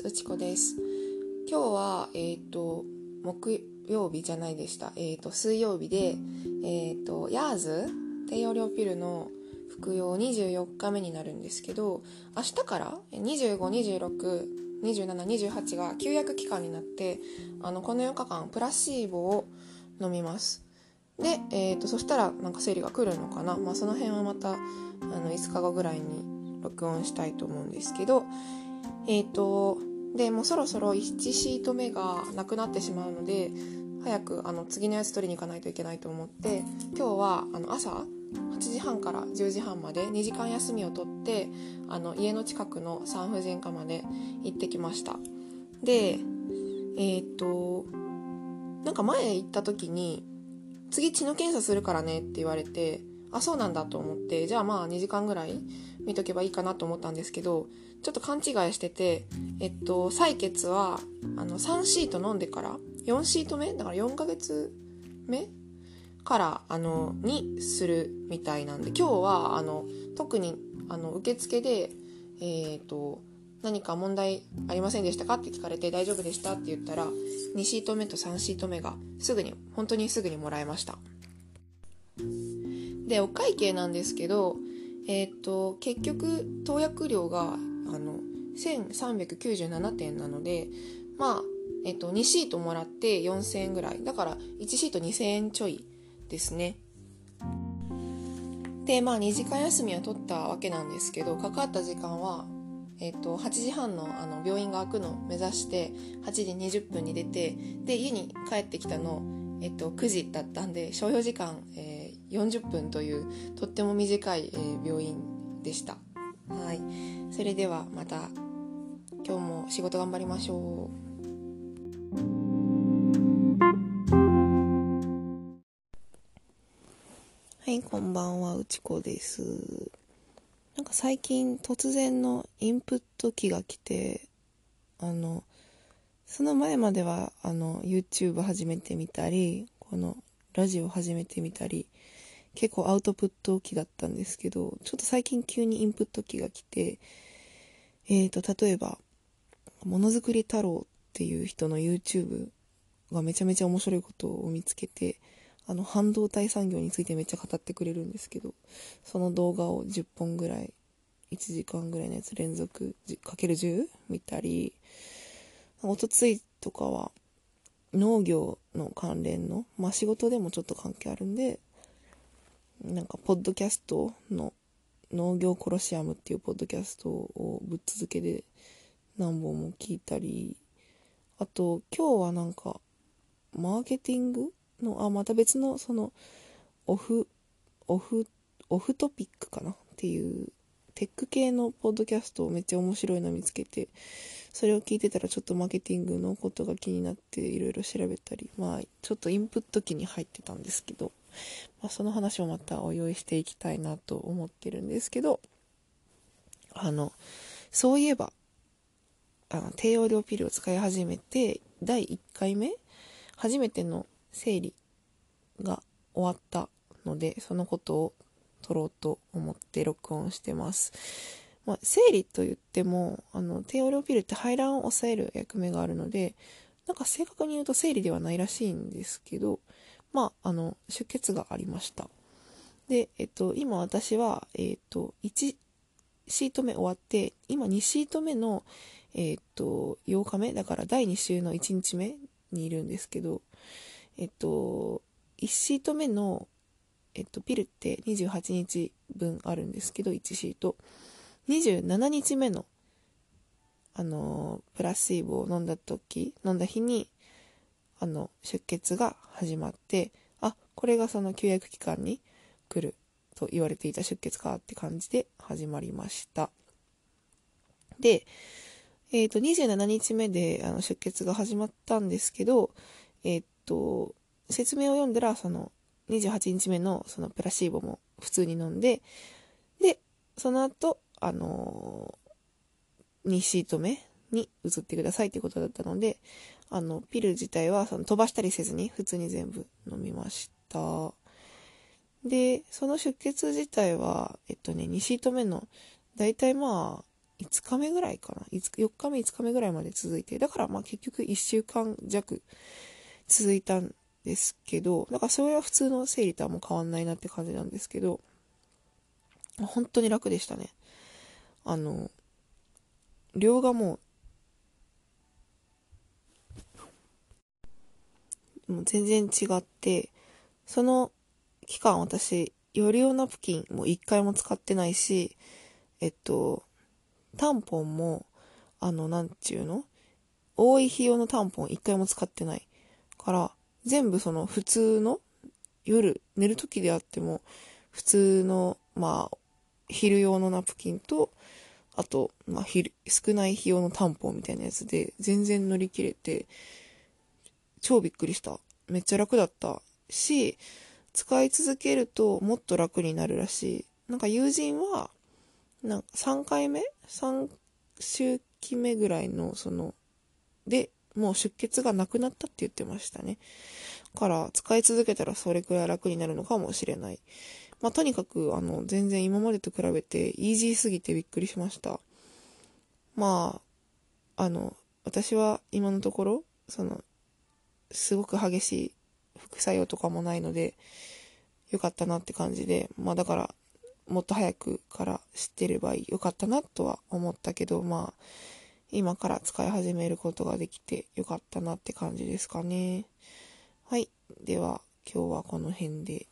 。うちこです。今日は、えっ、と、木曜日じゃないでした。えっ、と、水曜日で、えっ、と、ヤーズ低用量ピルの服用24日目になるんですけど、明日から25、26、27、28が休薬期間になって、あの、この4日間、プラシーボを飲みます。で、えっ、と、そしたら、なんか生理が来るのかな。まあ、その辺はまた、あの、5日後ぐらいに録音したいと思うんですけど、えっ、と、で、もうそろそろ1シート目がなくなってしまうので、早くあの次のやつ取りに行かないといけないと思って、今日はあの朝8時半から10時半まで2時間休みを取って、あの家の近くの産婦人科まで行ってきました。で、えっ、と、なんか前行った時に、次血の検査するからねって言われて、あ、そうなんだと思って、じゃあまあ2時間ぐらい見とけばいいかなと思ったんですけど、ちょっと勘違いしてて、えっと、採血は、あの、3シート飲んでから、4シート目？だから4ヶ月目？から、あの、にするみたいなんで、今日は、あの、特に、あの、受付で、えっと、何か問題ありませんでしたかって聞かれて大丈夫でしたって言ったら、2シート目と3シート目がすぐに、本当にすぐにもらえました。で、お会計なんですけど、えっ、と、結局、投薬料が、あの、1397点なので、まあ、えっ、と、2シートもらって4000円ぐらい。だから、1シート2000円ちょいですね。で、まあ、2時間休みは取ったわけなんですけど、かかった時間は、えっ、と、8時半のあの病院が開くのを目指して、8時20分に出て、で、家に帰ってきたの、えっ、と、9時だったんで、所要時間、えー40分という、とっても短い、えー病院でした。はい。それではまた今日も仕事頑張りましょう。はい、こんばんは、うちこです。なんか最近突然のインプット機が来て、あの、その前まではあの YouTube 始めてみたり、このラジオ始めてみたり、結構アウトプット機だったんですけど、ちょっと最近急にインプット機が来て、えーと、例えば、ものづくり太郎っていう人の YouTube がめちゃめちゃ面白いことを見つけて、あの、半導体産業についてめっちゃ語ってくれるんですけど、その動画を10本ぐらい、1時間ぐらいのやつ連続、かける10見たり、おとついとかは、農業の関連の、まあ仕事でもちょっと関係あるんで、なんか、ポッドキャストの農業コロシアムっていうポッドキャストをぶっ続けで何本も聞いたり、あと、今日はなんか、マーケティングの、あ、また別の、その、オフ、オフ、オフトピックかなっていう、テック系のポッドキャストをめっちゃ面白いの見つけて、それを聞いてたらちょっとマーケティングのことが気になっていろいろ調べたり、まあ、ちょっとインプット機に入ってたんですけど、まあ、その話をまたお用意していきたいなと思ってるんですけど、あの、そういえば、あの、低用量ピルを使い始めて、第1回目初めての生理が終わったので、そのことを撮ろうと思って録音してます。まあ、生理と言っても、あの、低用量ピルって排卵を抑える役目があるので、なんか正確に言うと生理ではないらしいんですけど、まあ、あの、出血がありました。で、えっと、今私は、えっと、1シート目終わって、今2シート目の、えっと、8日目だから第2週の1日目にいるんですけど、えっと、1シート目の、えっと、ピルって28日分あるんですけど、1シート。27日目の、あの、プラシーボを飲んだ時、飲んだ日に、あの、出血が始まって、あ、これがその休薬期間に来ると言われていた出血かって感じで始まりました。で、えっ、と、27日目であの出血が始まったんですけど、えっ、と、説明を読んだら、その、28日目のそのプラシーボも普通に飲んで、で、その後、あのー、2シート目に移ってくださいっていうことだったので、あの、ピル自体はその飛ばしたりせずに普通に全部飲みました。で、その出血自体は、えっとね、2シート目の、だいたいまあ、5日目ぐらいかな。4日目、5日目ぐらいまで続いて、だからまあ結局1週間弱続いたんですけど、だからそれは普通の生理とはもう変わんないなって感じなんですけど、本当に楽でしたね。あの、量がもう、もう全然違って、その期間私、より用ナプキンも一回も使ってないし、えっと、タンポンも、あの、なんちゅうの？多い費用のタンポン一回も使ってない。から、全部その普通の夜寝る時であっても、普通の、まあ、昼用のナプキンと、あと、まあ、少ない費用のタンポンみたいなやつで、全然乗り切れて、超びっくりした。めっちゃ楽だったし、使い続けるともっと楽になるらしい。なんか友人は、なんか3回目 ?3 周期目ぐらいの、その、で、もう出血がなくなったって言ってましたね。から、使い続けたらそれくらい楽になるのかもしれない。まあ、とにかく、あの、全然今までと比べて、イージーすぎてびっくりしました。まあ、あの、私は今のところ、その、すごく激しい副作用とかもないので、よかったなって感じで、まあだから、もっと早くから知ってればよかったなとは思ったけど、まあ、今から使い始めることができてよかったなって感じですかね。はい。では、今日はこの辺で。